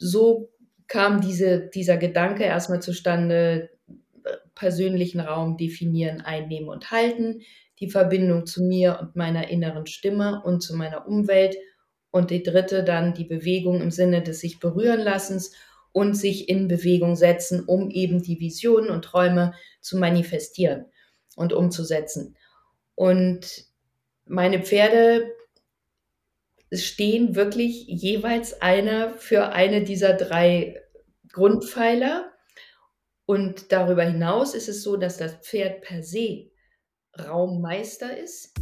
so kam diese, dieser Gedanke erstmal zustande, persönlichen Raum definieren, einnehmen und halten, die Verbindung zu mir und meiner inneren Stimme und zu meiner Umwelt und die dritte dann die Bewegung im Sinne des sich berühren lassens und sich in Bewegung setzen, um eben die Visionen und Träume zu manifestieren und umzusetzen. Und meine Pferde stehen wirklich jeweils einer für eine dieser drei Grundpfeiler. Und darüber hinaus ist es so, dass das Pferd per se Raummeister ist.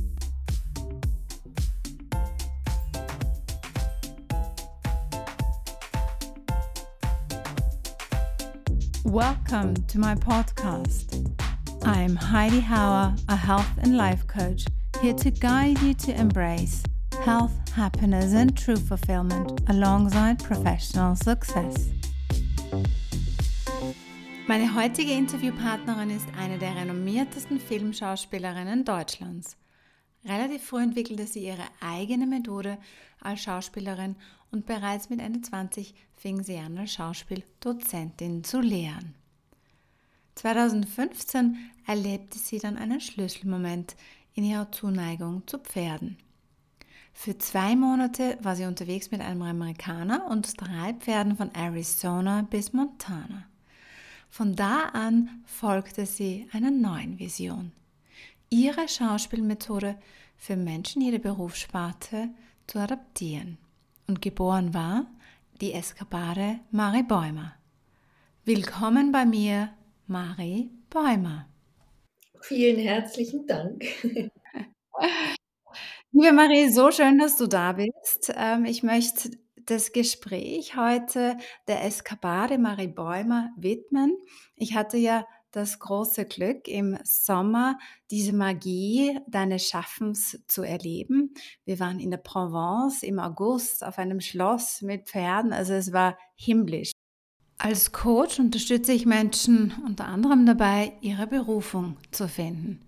Welcome to my podcast. I'm Heidi Hauer, a health and life coach, here to guide you to embrace health, happiness, and true fulfillment alongside professional success. Meine heutige Interviewpartnerin ist eine der renommiertesten Filmschauspielerinnen Deutschlands. Relativ früh entwickelte sie ihre eigene Methode als Schauspielerin und bereits mit Ende 20 fing sie an, als Schauspieldozentin zu lehren. 2015 erlebte sie dann einen Schlüsselmoment in ihrer Zuneigung zu Pferden. Für zwei Monate war sie unterwegs mit einem Amerikaner und drei Pferden von Arizona bis Montana. Von da an folgte sie einer neuen Vision. Ihre Schauspielmethode für Menschen jeder Berufssparte zu adaptieren und geboren war die Eskapade Marie Bäumer. Willkommen bei mir, Marie Bäumer. Vielen herzlichen Dank. Liebe Marie, so schön, dass du da bist. Ähm, ich möchte das Gespräch heute der Eskapade Marie Bäumer widmen. Ich hatte ja das große Glück, im Sommer diese Magie deines Schaffens zu erleben. Wir waren in der Provence im August auf einem Schloss mit Pferden, also es war himmlisch. Als Coach unterstütze ich Menschen unter anderem dabei, ihre Berufung zu finden.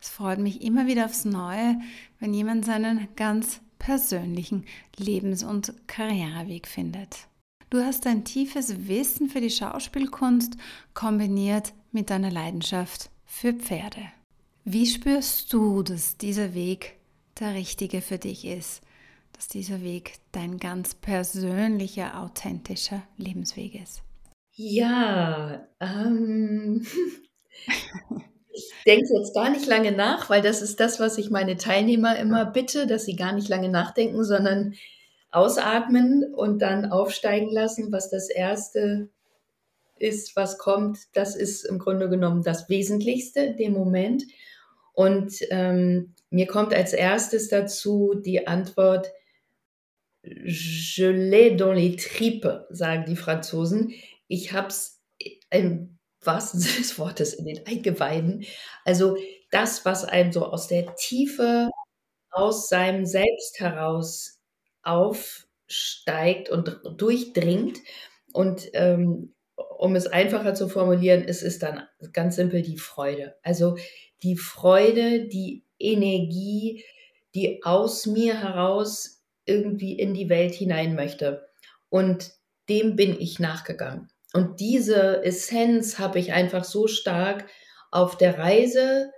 Es freut mich immer wieder aufs Neue, wenn jemand seinen ganz persönlichen Lebens- und Karriereweg findet. Du hast ein tiefes Wissen für die Schauspielkunst kombiniert mit deiner Leidenschaft für Pferde. Wie spürst du, dass dieser Weg der richtige für dich ist? Dass dieser Weg dein ganz persönlicher, authentischer Lebensweg ist? Ja, ähm, ich denke jetzt gar nicht lange nach, weil das ist das, was ich meine Teilnehmer immer bitte, dass sie gar nicht lange nachdenken, sondern ausatmen und dann aufsteigen lassen, was das Erste ist, was kommt, das ist im Grunde genommen das Wesentlichste in dem Moment. Und ähm, mir kommt als erstes dazu die Antwort, je l'ai dans les tripes, sagen die Franzosen. Ich habe es im wahrsten Sinne des Wortes in den Eingeweiden. Also das, was einem so aus der Tiefe, aus seinem Selbst heraus aufsteigt und durchdringt. Und ähm, um es einfacher zu formulieren, ist es dann ganz simpel die Freude. Also die Freude, die Energie, die aus mir heraus irgendwie in die Welt hinein möchte. Und dem bin ich nachgegangen. Und diese Essenz habe ich einfach so stark auf der Reise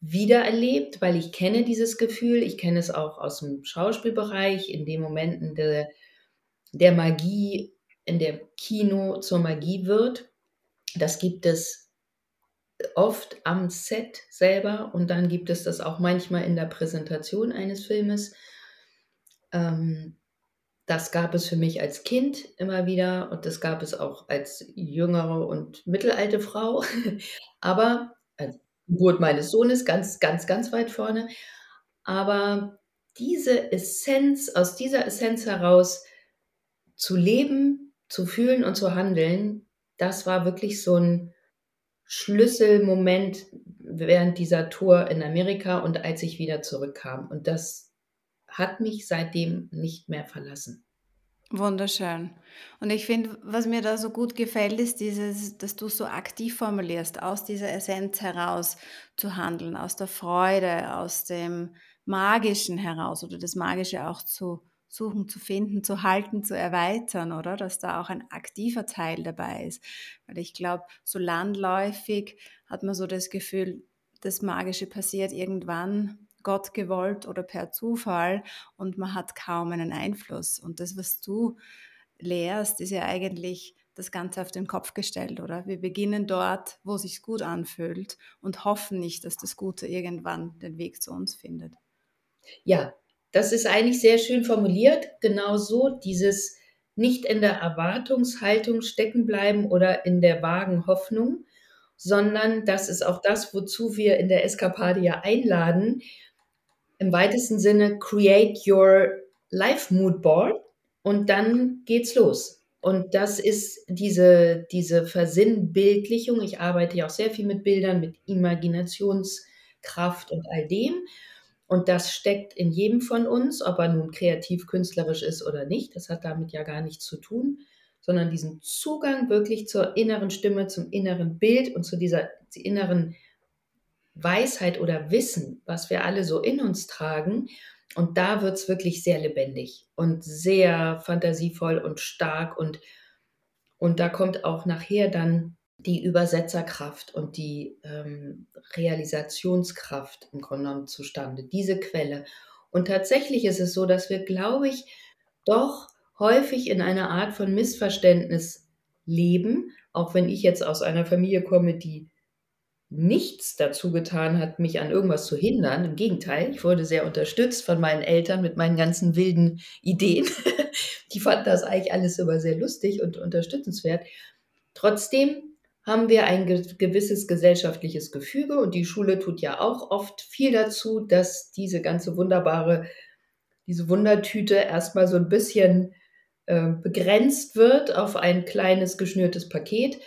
wiedererlebt, weil ich kenne dieses Gefühl, ich kenne es auch aus dem Schauspielbereich, in den Momenten der, der Magie, in der Kino zur Magie wird. Das gibt es oft am Set selber und dann gibt es das auch manchmal in der Präsentation eines Filmes. Ähm, das gab es für mich als Kind immer wieder und das gab es auch als jüngere und mittelalte Frau. Aber also Geburt meines Sohnes ganz, ganz, ganz weit vorne. Aber diese Essenz, aus dieser Essenz heraus zu leben, zu fühlen und zu handeln, das war wirklich so ein Schlüsselmoment während dieser Tour in Amerika und als ich wieder zurückkam. Und das hat mich seitdem nicht mehr verlassen. Wunderschön. Und ich finde, was mir da so gut gefällt, ist dieses, dass du so aktiv formulierst, aus dieser Essenz heraus zu handeln, aus der Freude, aus dem Magischen heraus oder das Magische auch zu suchen zu finden, zu halten, zu erweitern, oder? Dass da auch ein aktiver Teil dabei ist. Weil ich glaube, so landläufig hat man so das Gefühl, das Magische passiert irgendwann, Gott gewollt oder per Zufall und man hat kaum einen Einfluss. Und das, was du lehrst, ist ja eigentlich das Ganze auf den Kopf gestellt, oder? Wir beginnen dort, wo es sich gut anfühlt und hoffen nicht, dass das Gute irgendwann den Weg zu uns findet. Ja, das ist eigentlich sehr schön formuliert. Genau so dieses nicht in der Erwartungshaltung stecken bleiben oder in der vagen Hoffnung, sondern das ist auch das, wozu wir in der Eskapade ja einladen. Im weitesten Sinne, create your life mood board und dann geht's los. Und das ist diese, diese Versinnbildlichung. Ich arbeite ja auch sehr viel mit Bildern, mit Imaginationskraft und all dem. Und das steckt in jedem von uns, ob er nun kreativ, künstlerisch ist oder nicht. Das hat damit ja gar nichts zu tun, sondern diesen Zugang wirklich zur inneren Stimme, zum inneren Bild und zu dieser inneren Weisheit oder Wissen, was wir alle so in uns tragen. Und da wird es wirklich sehr lebendig und sehr fantasievoll und stark. Und, und da kommt auch nachher dann die Übersetzerkraft und die ähm, Realisationskraft im Grunde genommen zustande, diese Quelle. Und tatsächlich ist es so, dass wir, glaube ich, doch häufig in einer Art von Missverständnis leben, auch wenn ich jetzt aus einer Familie komme, die nichts dazu getan hat, mich an irgendwas zu hindern. Im Gegenteil, ich wurde sehr unterstützt von meinen Eltern mit meinen ganzen wilden Ideen. Die fanden das eigentlich alles immer sehr lustig und unterstützenswert. Trotzdem haben wir ein gewisses gesellschaftliches Gefüge und die Schule tut ja auch oft viel dazu, dass diese ganze wunderbare, diese Wundertüte erstmal so ein bisschen äh, begrenzt wird auf ein kleines geschnürtes Paket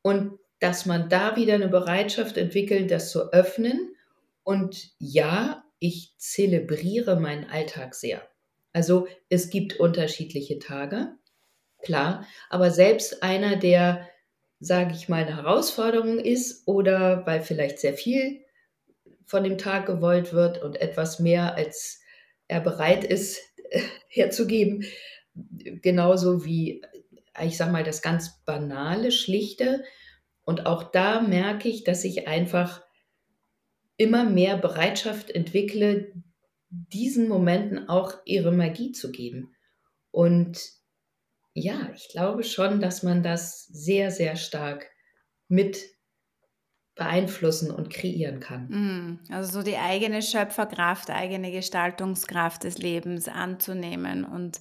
und dass man da wieder eine Bereitschaft entwickelt, das zu öffnen. Und ja, ich zelebriere meinen Alltag sehr. Also es gibt unterschiedliche Tage, klar, aber selbst einer, der sage ich mal, eine Herausforderung ist oder weil vielleicht sehr viel von dem Tag gewollt wird und etwas mehr, als er bereit ist herzugeben. Genauso wie, ich sage mal, das ganz banale, schlichte. Und auch da merke ich, dass ich einfach immer mehr Bereitschaft entwickle, diesen Momenten auch ihre Magie zu geben. Und ja, ich glaube schon, dass man das sehr, sehr stark mit beeinflussen und kreieren kann. Mm, also so die eigene Schöpferkraft, eigene Gestaltungskraft des Lebens anzunehmen und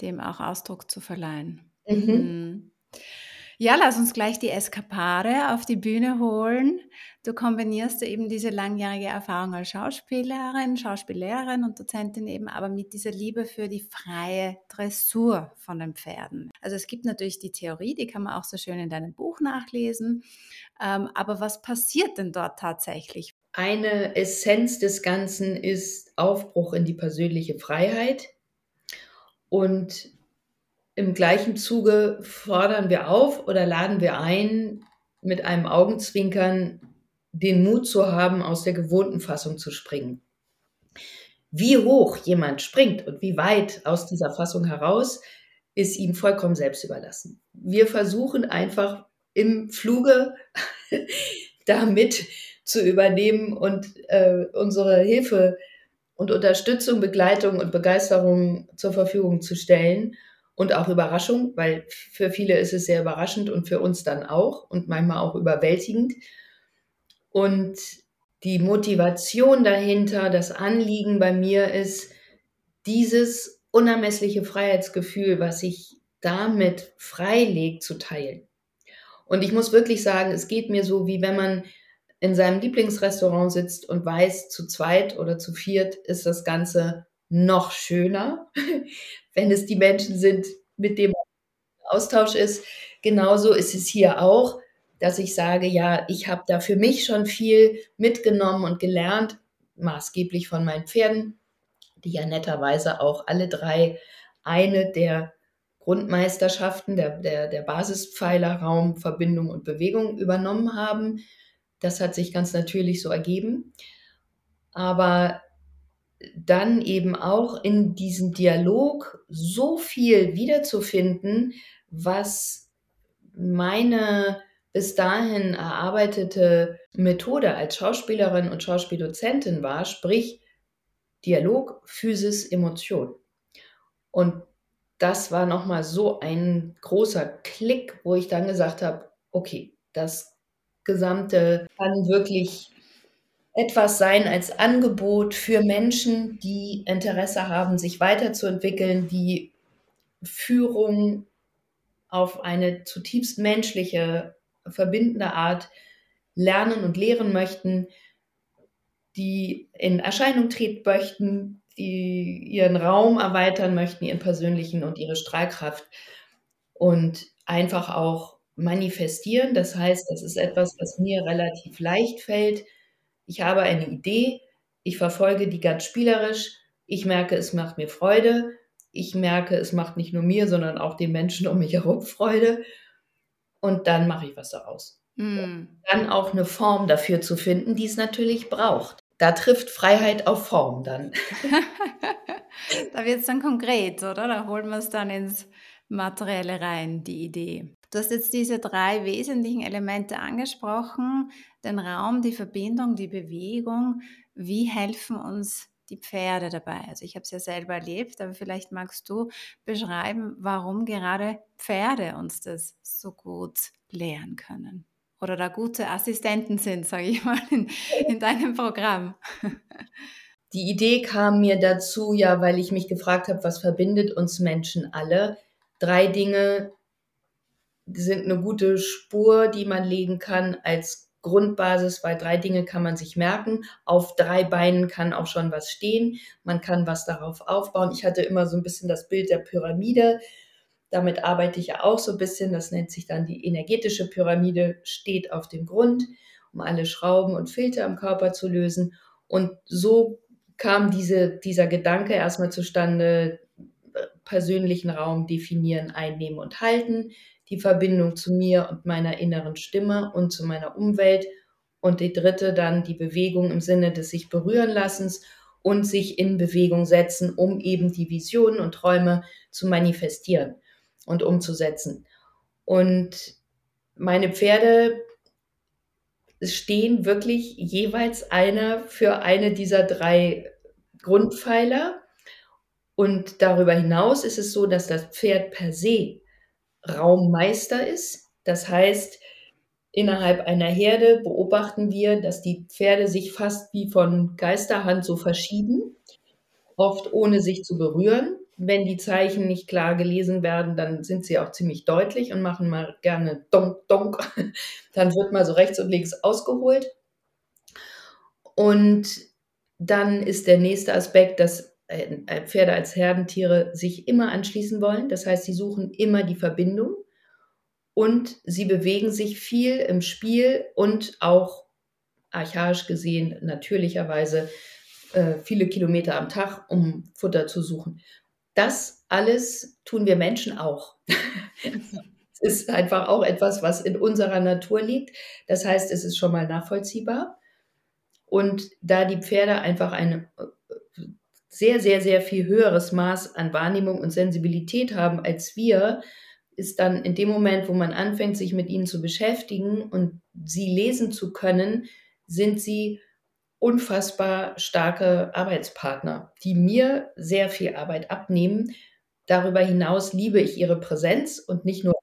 dem auch Ausdruck zu verleihen. Mhm. Mm. Ja, lass uns gleich die Eskapade auf die Bühne holen. Du kombinierst eben diese langjährige Erfahrung als Schauspielerin, Schauspiellehrerin und Dozentin eben, aber mit dieser Liebe für die freie Dressur von den Pferden. Also es gibt natürlich die Theorie, die kann man auch so schön in deinem Buch nachlesen. Ähm, aber was passiert denn dort tatsächlich? Eine Essenz des Ganzen ist Aufbruch in die persönliche Freiheit und im gleichen Zuge fordern wir auf oder laden wir ein, mit einem Augenzwinkern den Mut zu haben, aus der gewohnten Fassung zu springen. Wie hoch jemand springt und wie weit aus dieser Fassung heraus, ist ihm vollkommen selbst überlassen. Wir versuchen einfach im Fluge damit zu übernehmen und äh, unsere Hilfe und Unterstützung, Begleitung und Begeisterung zur Verfügung zu stellen und auch Überraschung, weil für viele ist es sehr überraschend und für uns dann auch und manchmal auch überwältigend. Und die Motivation dahinter, das Anliegen bei mir ist, dieses unermessliche Freiheitsgefühl, was sich damit freilegt, zu teilen. Und ich muss wirklich sagen, es geht mir so, wie wenn man in seinem Lieblingsrestaurant sitzt und weiß, zu zweit oder zu viert ist das Ganze noch schöner, wenn es die Menschen sind, mit denen Austausch ist. Genauso ist es hier auch, dass ich sage, ja, ich habe da für mich schon viel mitgenommen und gelernt, maßgeblich von meinen Pferden, die ja netterweise auch alle drei eine der Grundmeisterschaften, der, der, der Basispfeiler Raum, Verbindung und Bewegung übernommen haben. Das hat sich ganz natürlich so ergeben. Aber dann eben auch in diesem Dialog so viel wiederzufinden, was meine bis dahin erarbeitete Methode als Schauspielerin und Schauspieldozentin war, sprich Dialog, Physis, Emotion. Und das war nochmal so ein großer Klick, wo ich dann gesagt habe, okay, das Gesamte kann wirklich etwas sein als Angebot für Menschen, die Interesse haben, sich weiterzuentwickeln, die Führung auf eine zutiefst menschliche, verbindende Art lernen und lehren möchten, die in Erscheinung treten möchten, die ihren Raum erweitern möchten, ihren persönlichen und ihre Strahlkraft und einfach auch manifestieren. Das heißt, das ist etwas, was mir relativ leicht fällt. Ich habe eine Idee, ich verfolge die ganz spielerisch, ich merke, es macht mir Freude, ich merke, es macht nicht nur mir, sondern auch den Menschen um mich herum Freude und dann mache ich was daraus. Mm. Dann auch eine Form dafür zu finden, die es natürlich braucht. Da trifft Freiheit auf Form dann. da wird es dann konkret, oder? Da holen wir es dann ins Materielle rein, die Idee. Du hast jetzt diese drei wesentlichen Elemente angesprochen, den Raum, die Verbindung, die Bewegung. Wie helfen uns die Pferde dabei? Also ich habe es ja selber erlebt, aber vielleicht magst du beschreiben, warum gerade Pferde uns das so gut lehren können oder da gute Assistenten sind, sage ich mal, in, in deinem Programm. Die Idee kam mir dazu, ja, weil ich mich gefragt habe, was verbindet uns Menschen alle? Drei Dinge sind eine gute Spur, die man legen kann als Grundbasis, weil drei Dinge kann man sich merken. Auf drei Beinen kann auch schon was stehen. Man kann was darauf aufbauen. Ich hatte immer so ein bisschen das Bild der Pyramide. Damit arbeite ich ja auch so ein bisschen. Das nennt sich dann die energetische Pyramide, steht auf dem Grund, um alle Schrauben und Filter im Körper zu lösen. Und so kam diese, dieser Gedanke erstmal zustande, persönlichen Raum definieren, einnehmen und halten, die Verbindung zu mir und meiner inneren Stimme und zu meiner Umwelt und die dritte dann die Bewegung im Sinne des sich berühren lassens und sich in Bewegung setzen, um eben die Visionen und Träume zu manifestieren und umzusetzen. Und meine Pferde stehen wirklich jeweils einer für eine dieser drei Grundpfeiler. Und darüber hinaus ist es so, dass das Pferd per se Raummeister ist. Das heißt, innerhalb einer Herde beobachten wir, dass die Pferde sich fast wie von Geisterhand so verschieben, oft ohne sich zu berühren. Wenn die Zeichen nicht klar gelesen werden, dann sind sie auch ziemlich deutlich und machen mal gerne Donk, Donk. Dann wird mal so rechts und links ausgeholt. Und dann ist der nächste Aspekt, dass Pferde als Herdentiere sich immer anschließen wollen. Das heißt, sie suchen immer die Verbindung und sie bewegen sich viel im Spiel und auch archaisch gesehen natürlicherweise äh, viele Kilometer am Tag, um Futter zu suchen. Das alles tun wir Menschen auch. es ist einfach auch etwas, was in unserer Natur liegt. Das heißt, es ist schon mal nachvollziehbar. Und da die Pferde einfach ein äh, sehr, sehr, sehr viel höheres Maß an Wahrnehmung und Sensibilität haben als wir, ist dann in dem Moment, wo man anfängt, sich mit ihnen zu beschäftigen und sie lesen zu können, sind sie unfassbar starke Arbeitspartner, die mir sehr viel Arbeit abnehmen. Darüber hinaus liebe ich ihre Präsenz und nicht nur,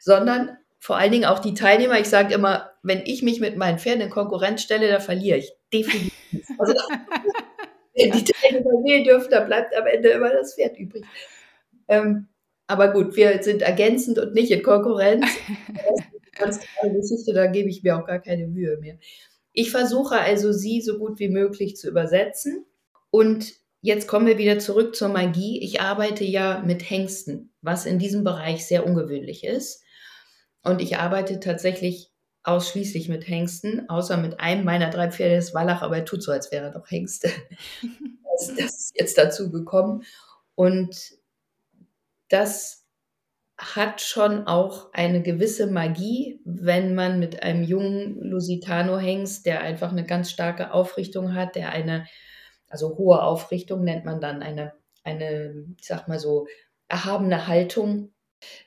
sondern vor allen Dingen auch die Teilnehmer. Ich sage immer, wenn ich mich mit meinen Pferden in Konkurrenz stelle, da verliere ich definitiv. Also, wenn die Teilnehmer wählen dürfen, da bleibt am Ende immer das Pferd übrig. Ähm, aber gut, wir sind ergänzend und nicht in Konkurrenz. Das ist eine Geschichte, da gebe ich mir auch gar keine Mühe mehr. Ich versuche also, sie so gut wie möglich zu übersetzen. Und jetzt kommen wir wieder zurück zur Magie. Ich arbeite ja mit Hengsten, was in diesem Bereich sehr ungewöhnlich ist. Und ich arbeite tatsächlich ausschließlich mit Hengsten, außer mit einem meiner drei Pferde, das Wallach, aber er tut so, als wäre er doch Hengste. das, das ist jetzt dazu gekommen. Und das hat schon auch eine gewisse Magie, wenn man mit einem jungen Lusitano-Hengst, der einfach eine ganz starke Aufrichtung hat, der eine Also hohe Aufrichtung nennt man dann eine, eine ich sag mal so, erhabene Haltung,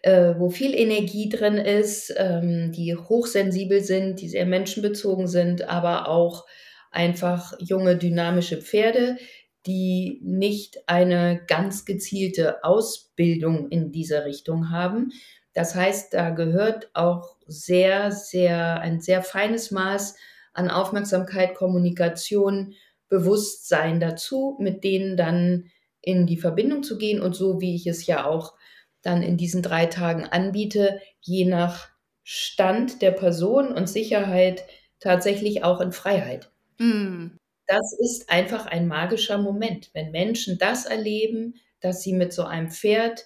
äh, wo viel Energie drin ist, ähm, die hochsensibel sind, die sehr menschenbezogen sind, aber auch einfach junge, dynamische Pferde, die nicht eine ganz gezielte Ausbildung in dieser Richtung haben. Das heißt, da gehört auch sehr, sehr, ein sehr feines Maß an Aufmerksamkeit, Kommunikation, Bewusstsein dazu, mit denen dann in die Verbindung zu gehen und so wie ich es ja auch dann in diesen drei Tagen anbiete, je nach Stand der Person und Sicherheit tatsächlich auch in Freiheit. Mm. Das ist einfach ein magischer Moment, wenn Menschen das erleben, dass sie mit so einem Pferd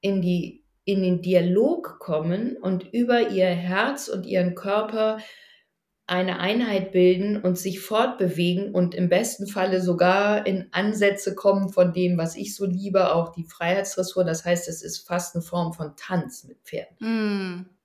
in, die, in den Dialog kommen und über ihr Herz und ihren Körper eine Einheit bilden und sich fortbewegen und im besten Falle sogar in Ansätze kommen von dem, was ich so liebe, auch die Freiheitsdressur. Das heißt, es ist fast eine Form von Tanz mit Pferden. Mm.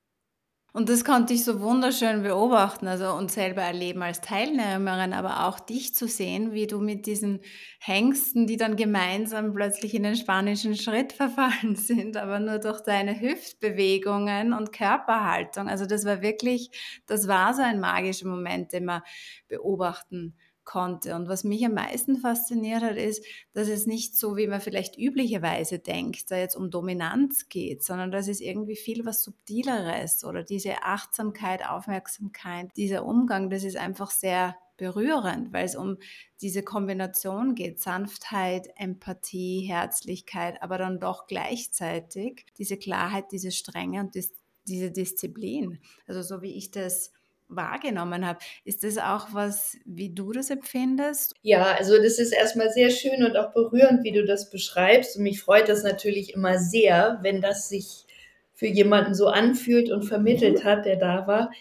Und das konnte ich so wunderschön beobachten, also und selber erleben als Teilnehmerin, aber auch dich zu sehen, wie du mit diesen Hengsten, die dann gemeinsam plötzlich in den spanischen Schritt verfallen sind, aber nur durch deine Hüftbewegungen und Körperhaltung. Also das war wirklich, das war so ein magischer Moment, den man beobachten konnte. Und was mich am meisten fasziniert hat, ist, dass es nicht so, wie man vielleicht üblicherweise denkt, da jetzt um Dominanz geht, sondern dass es irgendwie viel was Subtileres oder diese Achtsamkeit, Aufmerksamkeit, dieser Umgang, das ist einfach sehr berührend, weil es um diese Kombination geht, Sanftheit, Empathie, Herzlichkeit, aber dann doch gleichzeitig diese Klarheit, diese Strenge und diese Disziplin. Also so wie ich das wahrgenommen habe. Ist das auch was, wie du das empfindest? Ja, also das ist erstmal sehr schön und auch berührend, wie du das beschreibst. Und mich freut das natürlich immer sehr, wenn das sich für jemanden so anfühlt und vermittelt hat, der da war.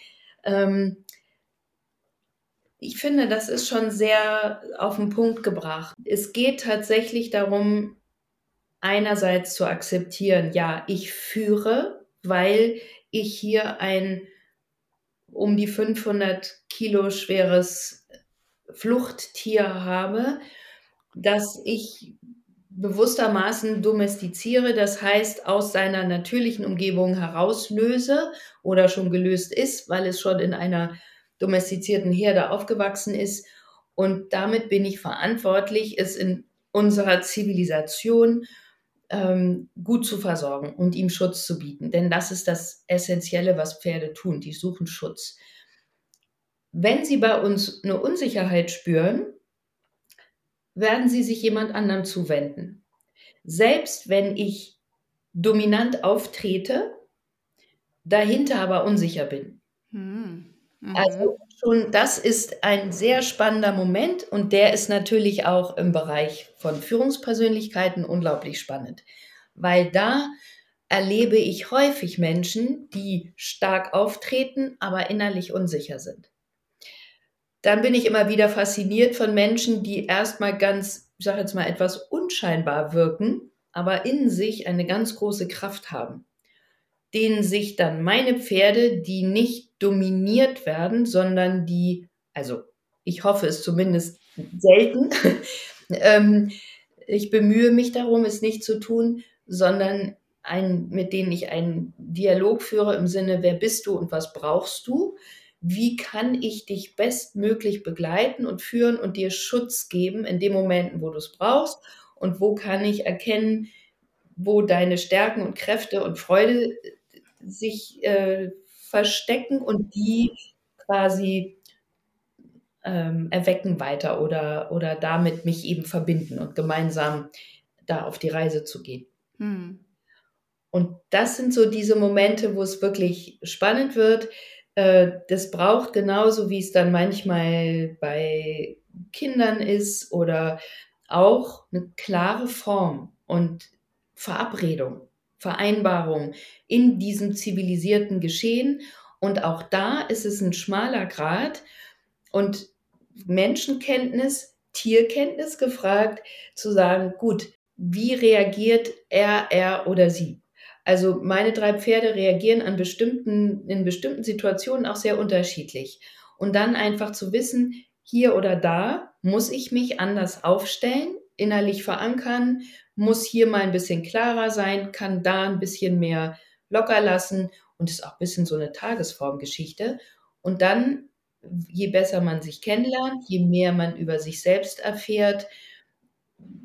Ähm, ich finde, das ist schon sehr auf den Punkt gebracht. Es geht tatsächlich darum, einerseits zu akzeptieren, ja, ich führe, weil ich hier ein um die 500 Kilo schweres Fluchttier habe, das ich bewusstermaßen domestiziere, das heißt aus seiner natürlichen Umgebung herauslöse oder schon gelöst ist, weil es schon in einer domestizierten Herde aufgewachsen ist. Und damit bin ich verantwortlich, es in unserer Zivilisation ähm, gut zu versorgen und ihm Schutz zu bieten. Denn das ist das Essentielle, was Pferde tun. Die suchen Schutz. Wenn sie bei uns eine Unsicherheit spüren, werden sie sich jemand anderem zuwenden. Selbst wenn ich dominant auftrete, dahinter aber unsicher bin. Hm. Mhm. Also schon das ist ein sehr spannender Moment und der ist natürlich auch im Bereich von Führungspersönlichkeiten unglaublich spannend, weil da erlebe ich häufig Menschen, die stark auftreten, aber innerlich unsicher sind. Dann bin ich immer wieder fasziniert von Menschen, die erstmal ganz, ich sage jetzt mal, etwas unscheinbar wirken, aber in sich eine ganz große Kraft haben denen sich dann meine Pferde, die nicht dominiert werden, sondern die, also ich hoffe es zumindest selten, ähm, ich bemühe mich darum, es nicht zu tun, sondern ein, mit denen ich einen Dialog führe im Sinne, wer bist du und was brauchst du? Wie kann ich dich bestmöglich begleiten und führen und dir Schutz geben in den Momenten, wo du es brauchst? Und wo kann ich erkennen, wo deine Stärken und Kräfte und Freude sich äh, verstecken und die quasi ähm, erwecken weiter oder, oder damit mich eben verbinden und gemeinsam da auf die Reise zu gehen. Hm. Und das sind so diese Momente, wo es wirklich spannend wird. Äh, das braucht genauso, wie es dann manchmal bei Kindern ist oder auch eine klare Form und Verabredung. Vereinbarung in diesem zivilisierten Geschehen. Und auch da ist es ein schmaler Grad und Menschenkenntnis, Tierkenntnis gefragt, zu sagen, gut, wie reagiert er, er oder sie? Also meine drei Pferde reagieren an bestimmten, in bestimmten Situationen auch sehr unterschiedlich. Und dann einfach zu wissen, hier oder da muss ich mich anders aufstellen, innerlich verankern, muss hier mal ein bisschen klarer sein, kann da ein bisschen mehr locker lassen und ist auch ein bisschen so eine Tagesformgeschichte. Und dann, je besser man sich kennenlernt, je mehr man über sich selbst erfährt,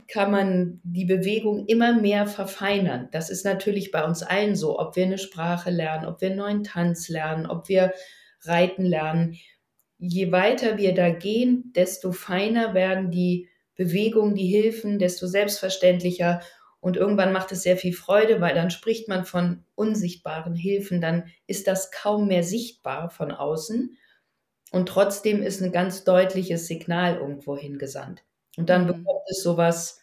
kann man die Bewegung immer mehr verfeinern. Das ist natürlich bei uns allen so, ob wir eine Sprache lernen, ob wir einen neuen Tanz lernen, ob wir reiten lernen. Je weiter wir da gehen, desto feiner werden die Bewegungen, die Hilfen, desto selbstverständlicher. Und irgendwann macht es sehr viel Freude, weil dann spricht man von unsichtbaren Hilfen, dann ist das kaum mehr sichtbar von außen. Und trotzdem ist ein ganz deutliches Signal irgendwo hingesandt. Und dann mhm. bekommt es sowas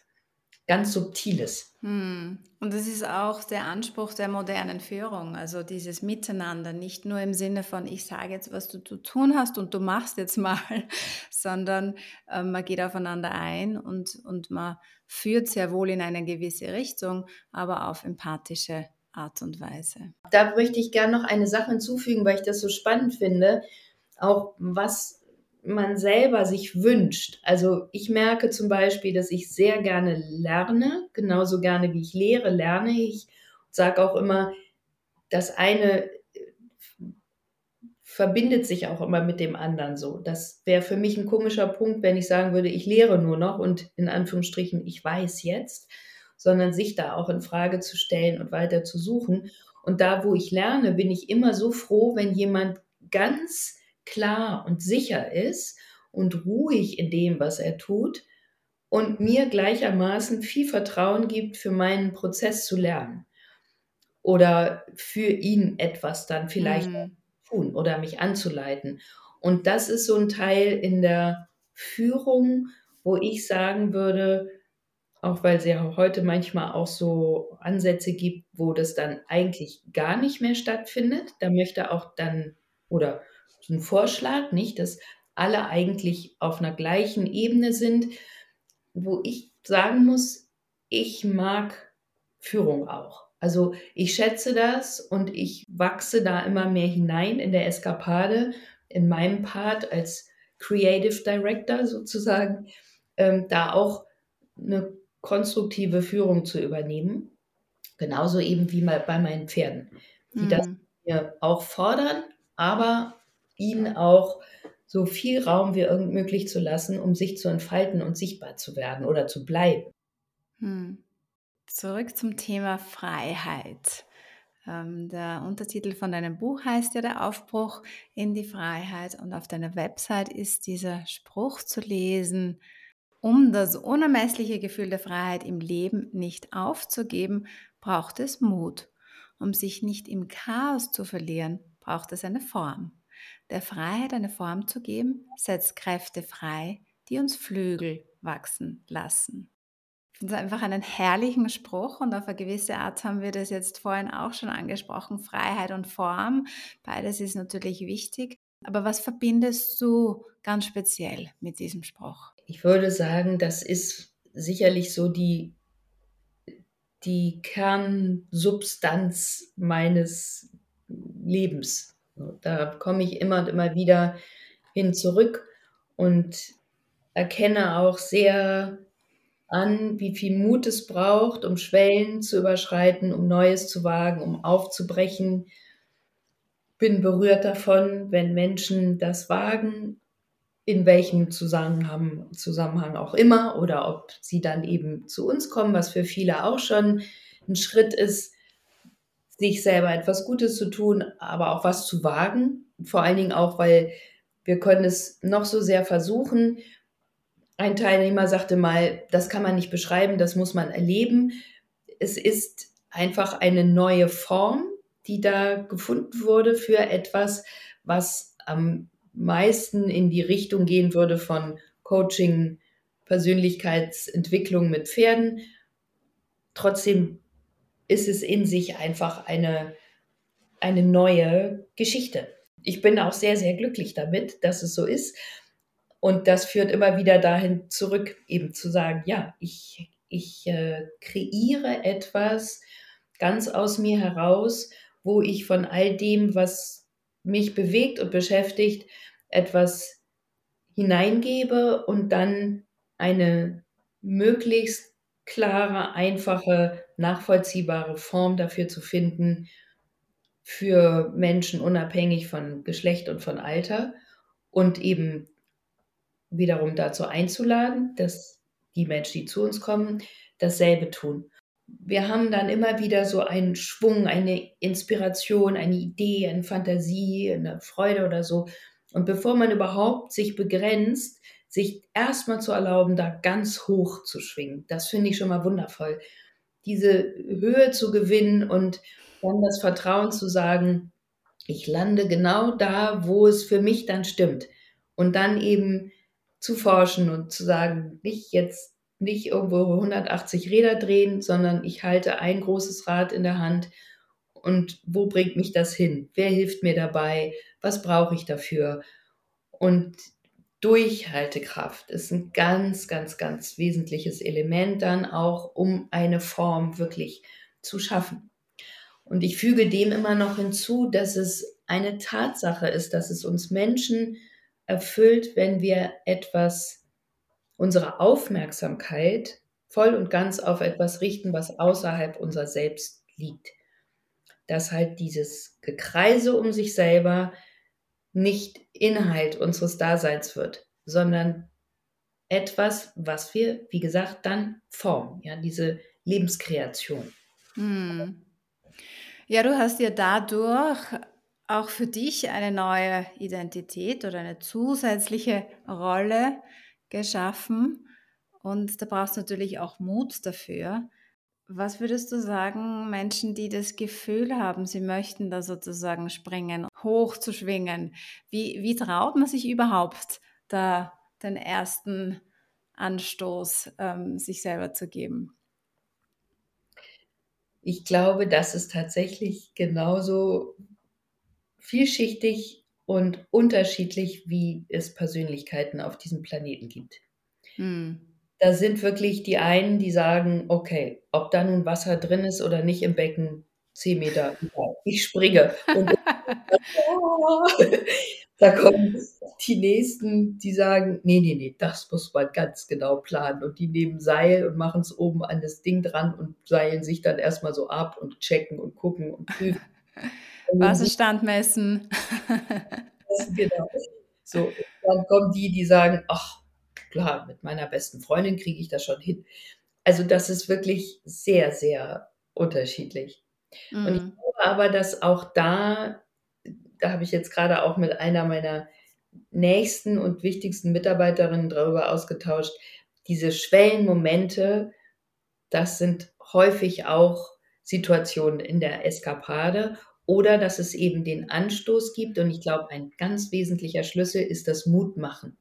ganz Subtiles. Hm. Und das ist auch der Anspruch der modernen Führung, also dieses Miteinander, nicht nur im Sinne von, ich sage jetzt, was du zu tun hast und du machst jetzt mal, sondern äh, man geht aufeinander ein und, und man führt sehr wohl in eine gewisse Richtung, aber auf empathische Art und Weise. Da möchte ich gerne noch eine Sache hinzufügen, weil ich das so spannend finde, auch was man selber sich wünscht. Also ich merke zum Beispiel, dass ich sehr gerne lerne, genauso gerne wie ich lehre, lerne ich. Sage auch immer, das eine äh, verbindet sich auch immer mit dem anderen so. Das wäre für mich ein komischer Punkt, wenn ich sagen würde, ich lehre nur noch und in Anführungsstrichen, ich weiß jetzt, sondern sich da auch in Frage zu stellen und weiter zu suchen. Und da, wo ich lerne, bin ich immer so froh, wenn jemand ganz klar und sicher ist und ruhig in dem, was er tut und mir gleichermaßen viel Vertrauen gibt, für meinen Prozess zu lernen oder für ihn etwas dann vielleicht mhm. tun oder mich anzuleiten. Und das ist so ein Teil in der Führung, wo ich sagen würde, auch weil es ja heute manchmal auch so Ansätze gibt, wo das dann eigentlich gar nicht mehr stattfindet. Da möchte auch dann oder so ein Vorschlag, nicht, dass alle eigentlich auf einer gleichen Ebene sind, wo ich sagen muss, ich mag Führung auch. Also ich schätze das und ich wachse da immer mehr hinein in der Eskapade, in meinem Part als Creative Director sozusagen, ähm, da auch eine konstruktive Führung zu übernehmen. Genauso eben wie mal bei meinen Pferden, die mhm. das mir auch fordern, aber ihnen auch so viel Raum wie irgend möglich zu lassen, um sich zu entfalten und sichtbar zu werden oder zu bleiben. Hm. Zurück zum Thema Freiheit. Ähm, der Untertitel von deinem Buch heißt ja der Aufbruch in die Freiheit und auf deiner Website ist dieser Spruch zu lesen, um das unermessliche Gefühl der Freiheit im Leben nicht aufzugeben, braucht es Mut. Um sich nicht im Chaos zu verlieren, braucht es eine Form. Der Freiheit eine Form zu geben, setzt Kräfte frei, die uns Flügel wachsen lassen. Ich finde es einfach einen herrlichen Spruch und auf eine gewisse Art haben wir das jetzt vorhin auch schon angesprochen. Freiheit und Form, beides ist natürlich wichtig. Aber was verbindest du ganz speziell mit diesem Spruch? Ich würde sagen, das ist sicherlich so die, die Kernsubstanz meines Lebens. Da komme ich immer und immer wieder hin zurück und erkenne auch sehr an, wie viel Mut es braucht, um Schwellen zu überschreiten, um Neues zu wagen, um aufzubrechen. Bin berührt davon, wenn Menschen das wagen, in welchem Zusammenhang, auch immer, oder ob sie dann eben zu uns kommen, was für viele auch schon ein Schritt ist, sich selber etwas Gutes zu tun, aber auch was zu wagen. Vor allen Dingen auch, weil wir können es noch so sehr versuchen. Ein Teilnehmer sagte mal, das kann man nicht beschreiben, das muss man erleben. Es ist einfach eine neue Form, die da gefunden wurde für etwas, was am meisten in die Richtung gehen würde von Coaching, Persönlichkeitsentwicklung mit Pferden. Trotzdem ist es in sich einfach eine, eine neue Geschichte. Ich bin auch sehr, sehr glücklich damit, dass es so ist. Und das führt immer wieder dahin zurück, eben zu sagen, ja, ich, ich äh, kreiere etwas ganz aus mir heraus, wo ich von all dem, was mich bewegt und beschäftigt, etwas hineingebe und dann eine möglichst klare, einfache, nachvollziehbare Form dafür zu finden für Menschen unabhängig von Geschlecht und von Alter und eben wiederum dazu einzuladen, dass die Menschen, die zu uns kommen, dasselbe tun. Wir haben dann immer wieder so einen Schwung, eine Inspiration, eine Idee, eine Fantasie, eine Freude oder so. Und bevor man überhaupt sich begrenzt, sich erstmal zu erlauben, da ganz hoch zu schwingen, das finde ich schon mal wundervoll. Diese Höhe zu gewinnen und dann das Vertrauen zu sagen, ich lande genau da, wo es für mich dann stimmt. Und dann eben zu forschen und zu sagen, nicht jetzt nicht irgendwo 180 Räder drehen, sondern ich halte ein großes Rad in der Hand und wo bringt mich das hin? Wer hilft mir dabei? Was brauche ich dafür? Und Durchhaltekraft ist ein ganz, ganz, ganz wesentliches Element dann auch, um eine Form wirklich zu schaffen. Und ich füge dem immer noch hinzu, dass es eine Tatsache ist, dass es uns Menschen erfüllt, wenn wir etwas, unsere Aufmerksamkeit voll und ganz auf etwas richten, was außerhalb unser Selbst liegt. Dass halt dieses Gekreise um sich selber nicht Inhalt unseres Daseins wird, sondern etwas, was wir, wie gesagt, dann formen, ja, diese Lebenskreation. Hm. Ja, du hast ja dadurch auch für dich eine neue Identität oder eine zusätzliche Rolle geschaffen. Und da brauchst du natürlich auch Mut dafür. Was würdest du sagen, Menschen, die das Gefühl haben, sie möchten da sozusagen springen, hoch zu schwingen? Wie, wie traut man sich überhaupt, da den ersten Anstoß ähm, sich selber zu geben? Ich glaube, das ist tatsächlich genauso vielschichtig und unterschiedlich, wie es Persönlichkeiten auf diesem Planeten gibt. Hm. Da sind wirklich die einen, die sagen, okay, ob da nun Wasser drin ist oder nicht im Becken, 10 Meter, ich springe. Und da kommen die Nächsten, die sagen, nee, nee, nee, das muss man ganz genau planen. Und die nehmen Seil und machen es oben an das Ding dran und seilen sich dann erstmal so ab und checken und gucken und prüfen. Wasserstand messen. genau. So, dann kommen die, die sagen, ach, klar, mit meiner besten Freundin kriege ich das schon hin. Also das ist wirklich sehr, sehr unterschiedlich. Mhm. Und ich mhm. glaube aber, dass auch da, da habe ich jetzt gerade auch mit einer meiner nächsten und wichtigsten Mitarbeiterinnen darüber ausgetauscht, diese Schwellenmomente, das sind häufig auch Situationen in der Eskapade oder dass es eben den Anstoß gibt. Und ich glaube, ein ganz wesentlicher Schlüssel ist das Mutmachen.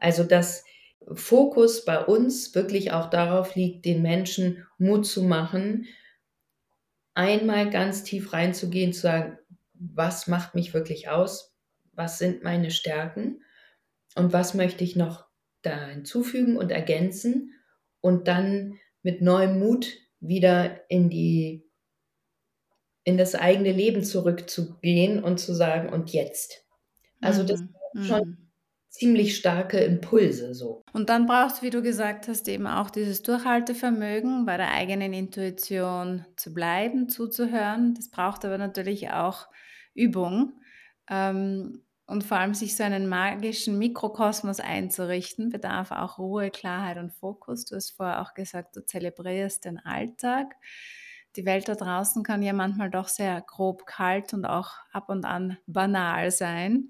Also, dass Fokus bei uns wirklich auch darauf liegt, den Menschen Mut zu machen, einmal ganz tief reinzugehen, zu sagen, was macht mich wirklich aus? Was sind meine Stärken? Und was möchte ich noch da hinzufügen und ergänzen? Und dann mit neuem Mut wieder in die in das eigene Leben zurückzugehen und zu sagen, und jetzt. Also das mhm. schon mhm. Ziemlich starke Impulse so. Und dann brauchst du, wie du gesagt hast, eben auch dieses Durchhaltevermögen, bei der eigenen Intuition zu bleiben, zuzuhören. Das braucht aber natürlich auch Übung. Ähm, und vor allem sich so einen magischen Mikrokosmos einzurichten, bedarf auch Ruhe, Klarheit und Fokus. Du hast vorher auch gesagt, du zelebrierst den Alltag die Welt da draußen kann ja manchmal doch sehr grob, kalt und auch ab und an banal sein.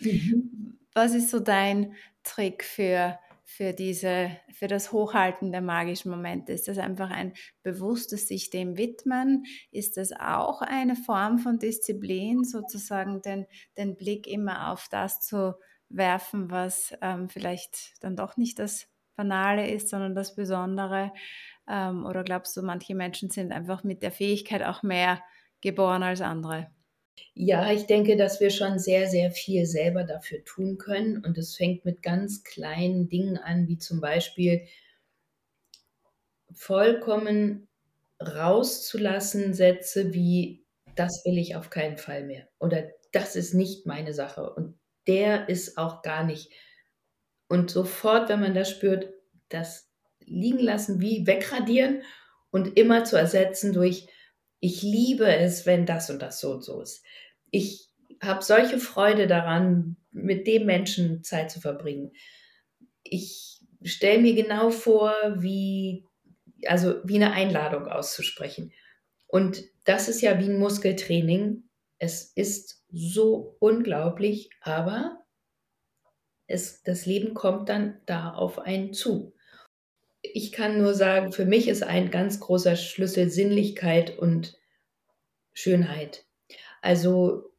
Mhm. Was ist so dein Trick für, für, diese, für das Hochhalten der magischen Momente? Ist das einfach ein bewusstes sich dem widmen? Ist das auch eine Form von Disziplin, sozusagen den, den Blick immer auf das zu werfen, was ähm, vielleicht dann doch nicht das Banale ist, sondern das Besondere? Ähm, oder glaubst du, manche Menschen sind einfach mit der Fähigkeit auch mehr geboren als andere? Ja, ich denke, dass wir schon sehr, sehr viel selber dafür tun können. Und es fängt mit ganz kleinen Dingen an, wie zum Beispiel vollkommen rauszulassen Sätze wie, das will ich auf keinen Fall mehr. Oder das ist nicht meine Sache. Und der ist auch gar nicht und sofort, wenn man das spürt, das liegen lassen, wie wegradieren und immer zu ersetzen durch, ich liebe es, wenn das und das so und so ist. Ich habe solche Freude daran, mit dem Menschen Zeit zu verbringen. Ich stelle mir genau vor, wie, also wie eine Einladung auszusprechen. Und das ist ja wie ein Muskeltraining. Es ist so unglaublich, aber es, das Leben kommt dann da auf einen zu. Ich kann nur sagen, für mich ist ein ganz großer Schlüssel Sinnlichkeit und Schönheit. Also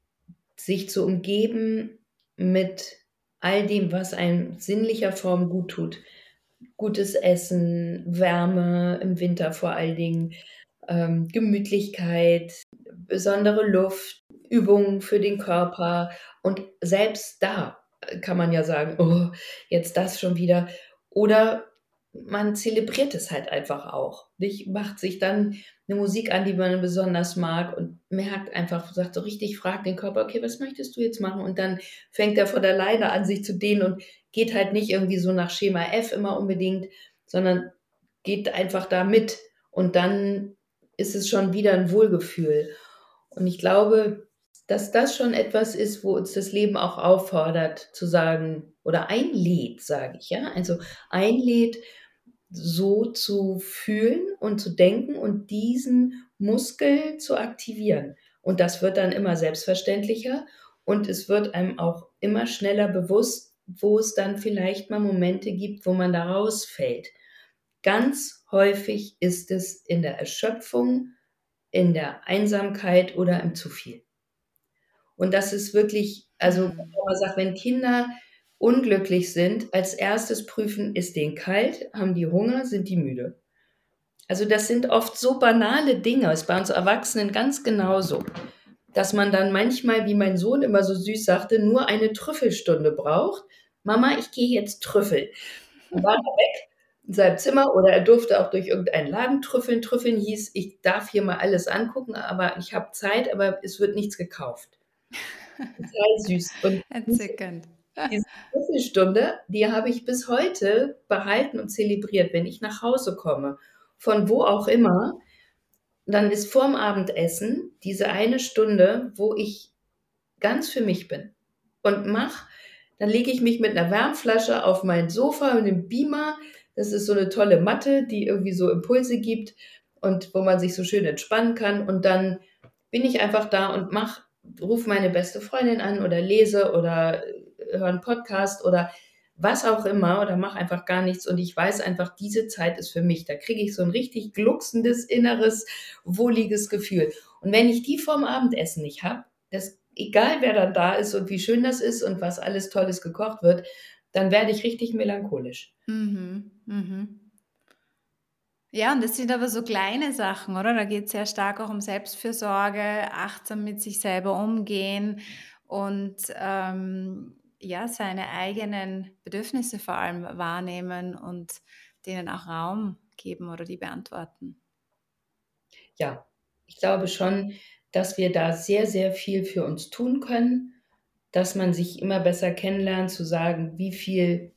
sich zu umgeben mit all dem, was einem sinnlicher Form gut tut. Gutes Essen, Wärme im Winter vor allen Dingen, ähm, Gemütlichkeit, besondere Luft, Übungen für den Körper. Und selbst da kann man ja sagen, oh, jetzt das schon wieder. Oder man zelebriert es halt einfach auch. Nicht? Macht sich dann eine Musik an, die man besonders mag und merkt einfach, sagt so richtig, fragt den Körper, okay, was möchtest du jetzt machen? Und dann fängt er von der Leine an, sich zu dehnen und geht halt nicht irgendwie so nach Schema F immer unbedingt, sondern geht einfach da mit. Und dann ist es schon wieder ein Wohlgefühl. Und ich glaube, dass das schon etwas ist, wo uns das Leben auch auffordert zu sagen oder einlädt, sage ich, ja. Also einlädt, so zu fühlen und zu denken und diesen Muskel zu aktivieren. Und das wird dann immer selbstverständlicher und es wird einem auch immer schneller bewusst, wo es dann vielleicht mal Momente gibt, wo man da rausfällt. Ganz häufig ist es in der Erschöpfung, in der Einsamkeit oder im zu viel. Und das ist wirklich, also sagt, wenn Kinder unglücklich sind, als erstes prüfen, ist denen kalt, haben die Hunger, sind die müde. Also das sind oft so banale Dinge, ist bei uns Erwachsenen ganz genauso, dass man dann manchmal, wie mein Sohn immer so süß sagte, nur eine Trüffelstunde braucht. Mama, ich gehe jetzt Trüffel. Und war er weg in seinem Zimmer oder er durfte auch durch irgendeinen Laden trüffeln. Trüffeln hieß, ich darf hier mal alles angucken, aber ich habe Zeit, aber es wird nichts gekauft. Total süß. Und Entzückend. Diese Schlüsselstunde, die habe ich bis heute behalten und zelebriert, wenn ich nach Hause komme, von wo auch immer. Dann ist vorm Abendessen diese eine Stunde, wo ich ganz für mich bin und mache. Dann lege ich mich mit einer Wärmflasche auf mein Sofa und einem Beamer. Das ist so eine tolle Matte, die irgendwie so Impulse gibt und wo man sich so schön entspannen kann. Und dann bin ich einfach da und mache, rufe meine beste Freundin an oder lese oder höre einen Podcast oder was auch immer oder mache einfach gar nichts und ich weiß einfach, diese Zeit ist für mich. Da kriege ich so ein richtig glucksendes, inneres, wohliges Gefühl. Und wenn ich die vorm Abendessen nicht habe, egal wer dann da ist und wie schön das ist und was alles Tolles gekocht wird, dann werde ich richtig melancholisch. Mhm, mhm. Ja, und das sind aber so kleine Sachen, oder? Da geht es sehr stark auch um Selbstfürsorge, achtsam mit sich selber umgehen und ähm, ja, seine eigenen Bedürfnisse vor allem wahrnehmen und denen auch Raum geben oder die beantworten. Ja, ich glaube schon, dass wir da sehr, sehr viel für uns tun können, dass man sich immer besser kennenlernt, zu sagen, wie viel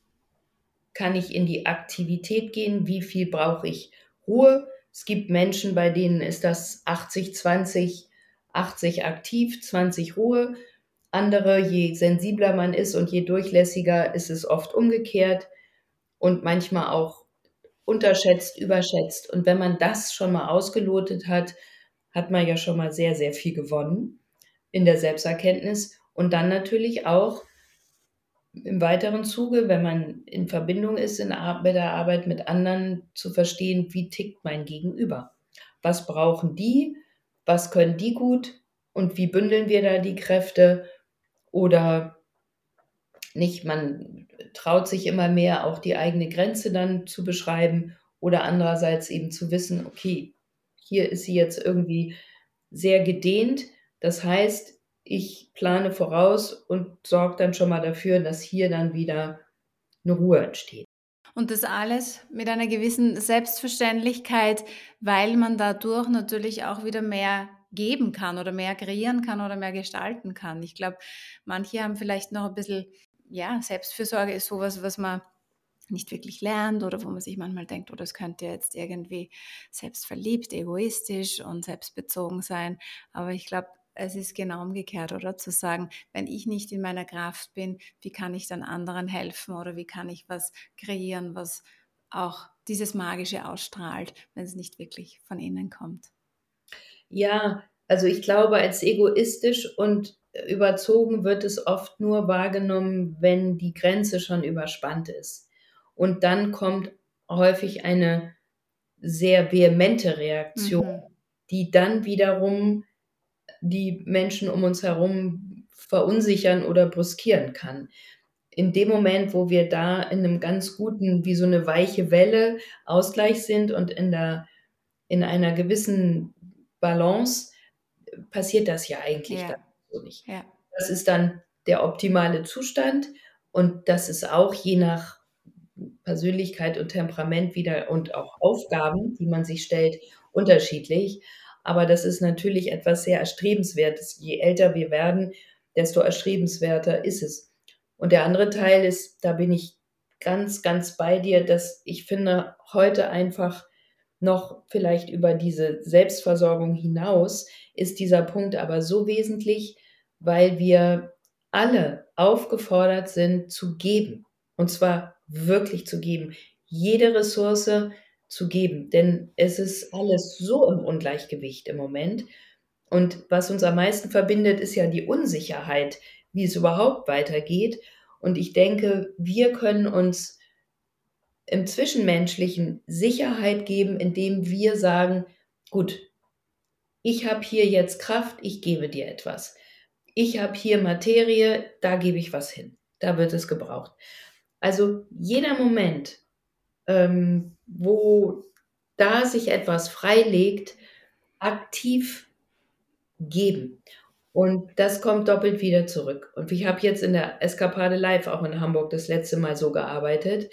kann ich in die Aktivität gehen, wie viel brauche ich Ruhe. Es gibt Menschen, bei denen ist das 80, 20, 80 aktiv, 20 Ruhe. Andere, je sensibler man ist und je durchlässiger, ist es oft umgekehrt und manchmal auch unterschätzt, überschätzt. Und wenn man das schon mal ausgelotet hat, hat man ja schon mal sehr, sehr viel gewonnen in der Selbsterkenntnis. Und dann natürlich auch im weiteren Zuge, wenn man in Verbindung ist in der Arbeit mit anderen, zu verstehen, wie tickt mein Gegenüber. Was brauchen die? Was können die gut? Und wie bündeln wir da die Kräfte? Oder nicht, man traut sich immer mehr, auch die eigene Grenze dann zu beschreiben oder andererseits eben zu wissen, okay, hier ist sie jetzt irgendwie sehr gedehnt. Das heißt, ich plane voraus und sorge dann schon mal dafür, dass hier dann wieder eine Ruhe entsteht. Und das alles mit einer gewissen Selbstverständlichkeit, weil man dadurch natürlich auch wieder mehr geben kann oder mehr kreieren kann oder mehr gestalten kann. Ich glaube, manche haben vielleicht noch ein bisschen ja, Selbstfürsorge ist sowas, was man nicht wirklich lernt oder wo man sich manchmal denkt, oh, das könnte jetzt irgendwie selbstverliebt, egoistisch und selbstbezogen sein. Aber ich glaube, es ist genau umgekehrt, oder? Zu sagen, wenn ich nicht in meiner Kraft bin, wie kann ich dann anderen helfen oder wie kann ich was kreieren, was auch dieses Magische ausstrahlt, wenn es nicht wirklich von innen kommt. Ja, also ich glaube, als egoistisch und überzogen wird es oft nur wahrgenommen, wenn die Grenze schon überspannt ist. Und dann kommt häufig eine sehr vehemente Reaktion, mhm. die dann wiederum die Menschen um uns herum verunsichern oder bruskieren kann. In dem Moment, wo wir da in einem ganz guten, wie so eine weiche Welle Ausgleich sind und in der in einer gewissen Balance, passiert das ja eigentlich ja. so nicht. Ja. Das ist dann der optimale Zustand und das ist auch je nach Persönlichkeit und Temperament wieder und auch Aufgaben, die man sich stellt, unterschiedlich. Aber das ist natürlich etwas sehr Erstrebenswertes. Je älter wir werden, desto erstrebenswerter ist es. Und der andere Teil ist, da bin ich ganz, ganz bei dir, dass ich finde, heute einfach noch vielleicht über diese Selbstversorgung hinaus ist dieser Punkt aber so wesentlich, weil wir alle aufgefordert sind zu geben. Und zwar wirklich zu geben. Jede Ressource, zu geben. Denn es ist alles so im Ungleichgewicht im Moment. Und was uns am meisten verbindet, ist ja die Unsicherheit, wie es überhaupt weitergeht. Und ich denke, wir können uns im Zwischenmenschlichen Sicherheit geben, indem wir sagen, gut, ich habe hier jetzt Kraft, ich gebe dir etwas. Ich habe hier Materie, da gebe ich was hin. Da wird es gebraucht. Also jeder Moment, ähm, wo da sich etwas freilegt, aktiv geben. Und das kommt doppelt wieder zurück. Und ich habe jetzt in der Eskapade Live auch in Hamburg das letzte Mal so gearbeitet,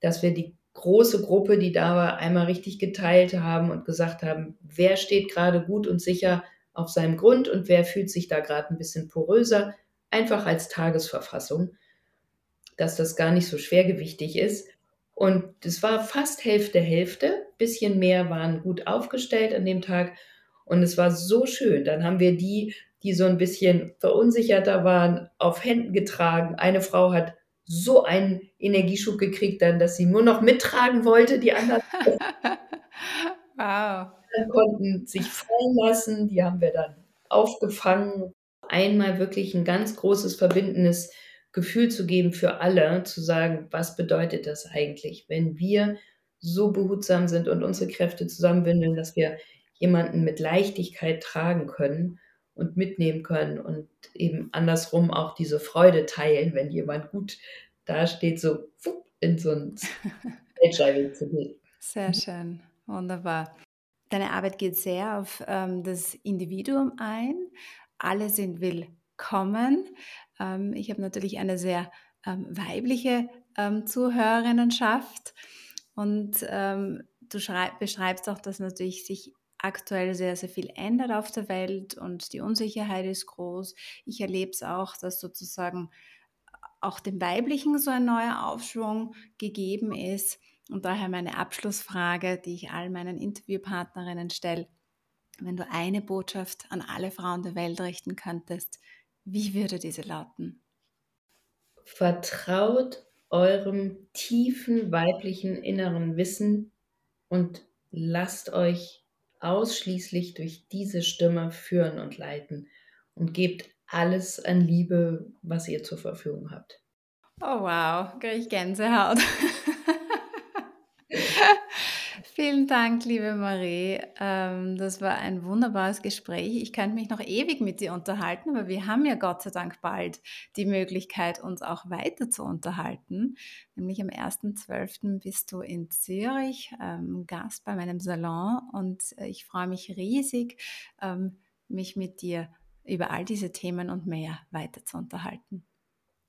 dass wir die große Gruppe, die da war, einmal richtig geteilt haben und gesagt haben, wer steht gerade gut und sicher auf seinem Grund und wer fühlt sich da gerade ein bisschen poröser, einfach als Tagesverfassung, dass das gar nicht so schwergewichtig ist. Und es war fast Hälfte, Hälfte. Bisschen mehr waren gut aufgestellt an dem Tag. Und es war so schön. Dann haben wir die, die so ein bisschen verunsicherter waren, auf Händen getragen. Eine Frau hat so einen Energieschub gekriegt, dann, dass sie nur noch mittragen wollte. Die anderen wow. konnten sich fallen lassen. Die haben wir dann aufgefangen. Einmal wirklich ein ganz großes verbindendes Gefühl zu geben für alle, zu sagen, was bedeutet das eigentlich, wenn wir so behutsam sind und unsere Kräfte zusammenbündeln, dass wir jemanden mit Leichtigkeit tragen können und mitnehmen können und eben andersrum auch diese Freude teilen, wenn jemand gut dasteht, so in so ein Feldscheibe zu gehen. Sehr schön, wunderbar. Deine Arbeit geht sehr auf ähm, das Individuum ein. Alle sind willkommen. Ähm, ich habe natürlich eine sehr ähm, weibliche ähm, Zuhörerinnenschaft und ähm, du beschreibst auch, dass natürlich sich aktuell sehr, sehr viel ändert auf der Welt und die Unsicherheit ist groß. Ich erlebe es auch, dass sozusagen auch dem Weiblichen so ein neuer Aufschwung gegeben ist. Und daher meine Abschlussfrage, die ich all meinen Interviewpartnerinnen stelle. Wenn du eine Botschaft an alle Frauen der Welt richten könntest, wie würde diese lauten? Vertraut eurem tiefen weiblichen inneren Wissen und lasst euch ausschließlich durch diese Stimme führen und leiten und gebt alles an Liebe, was ihr zur Verfügung habt. Oh wow, kriege ich Gänsehaut. Vielen Dank, liebe Marie. Ähm, das war ein wunderbares Gespräch. Ich könnte mich noch ewig mit dir unterhalten, aber wir haben ja Gott sei Dank bald die Möglichkeit, uns auch weiter zu unterhalten. Nämlich am 1.12. bist du in Zürich ähm, Gast bei meinem Salon und äh, ich freue mich riesig, ähm, mich mit dir über all diese Themen und mehr weiter zu unterhalten.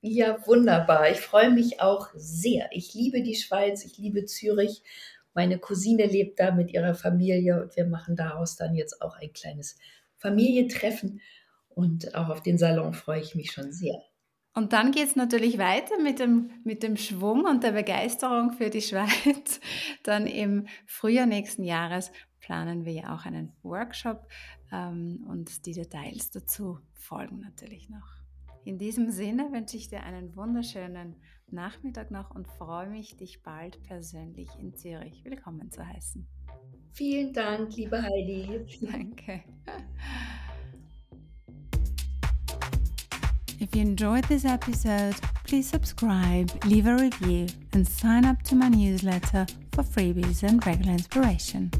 Ja, wunderbar. Ich freue mich auch sehr. Ich liebe die Schweiz, ich liebe Zürich meine Cousine lebt da mit ihrer Familie und wir machen daraus dann jetzt auch ein kleines Familientreffen. Und auch auf den Salon freue ich mich schon sehr. Und dann geht es natürlich weiter mit dem, mit dem Schwung und der Begeisterung für die Schweiz. Dann im Frühjahr nächsten Jahres planen wir ja auch einen Workshop ähm, und die Details dazu folgen natürlich noch. In diesem Sinne wünsche ich dir einen wunderschönen Nachmittag noch und freue mich, dich bald persönlich in Zürich willkommen zu heißen. Vielen Dank, liebe Heidi. Danke. If you enjoyed this episode, please subscribe, leave a review, and sign up to my newsletter for freebies and regular inspiration.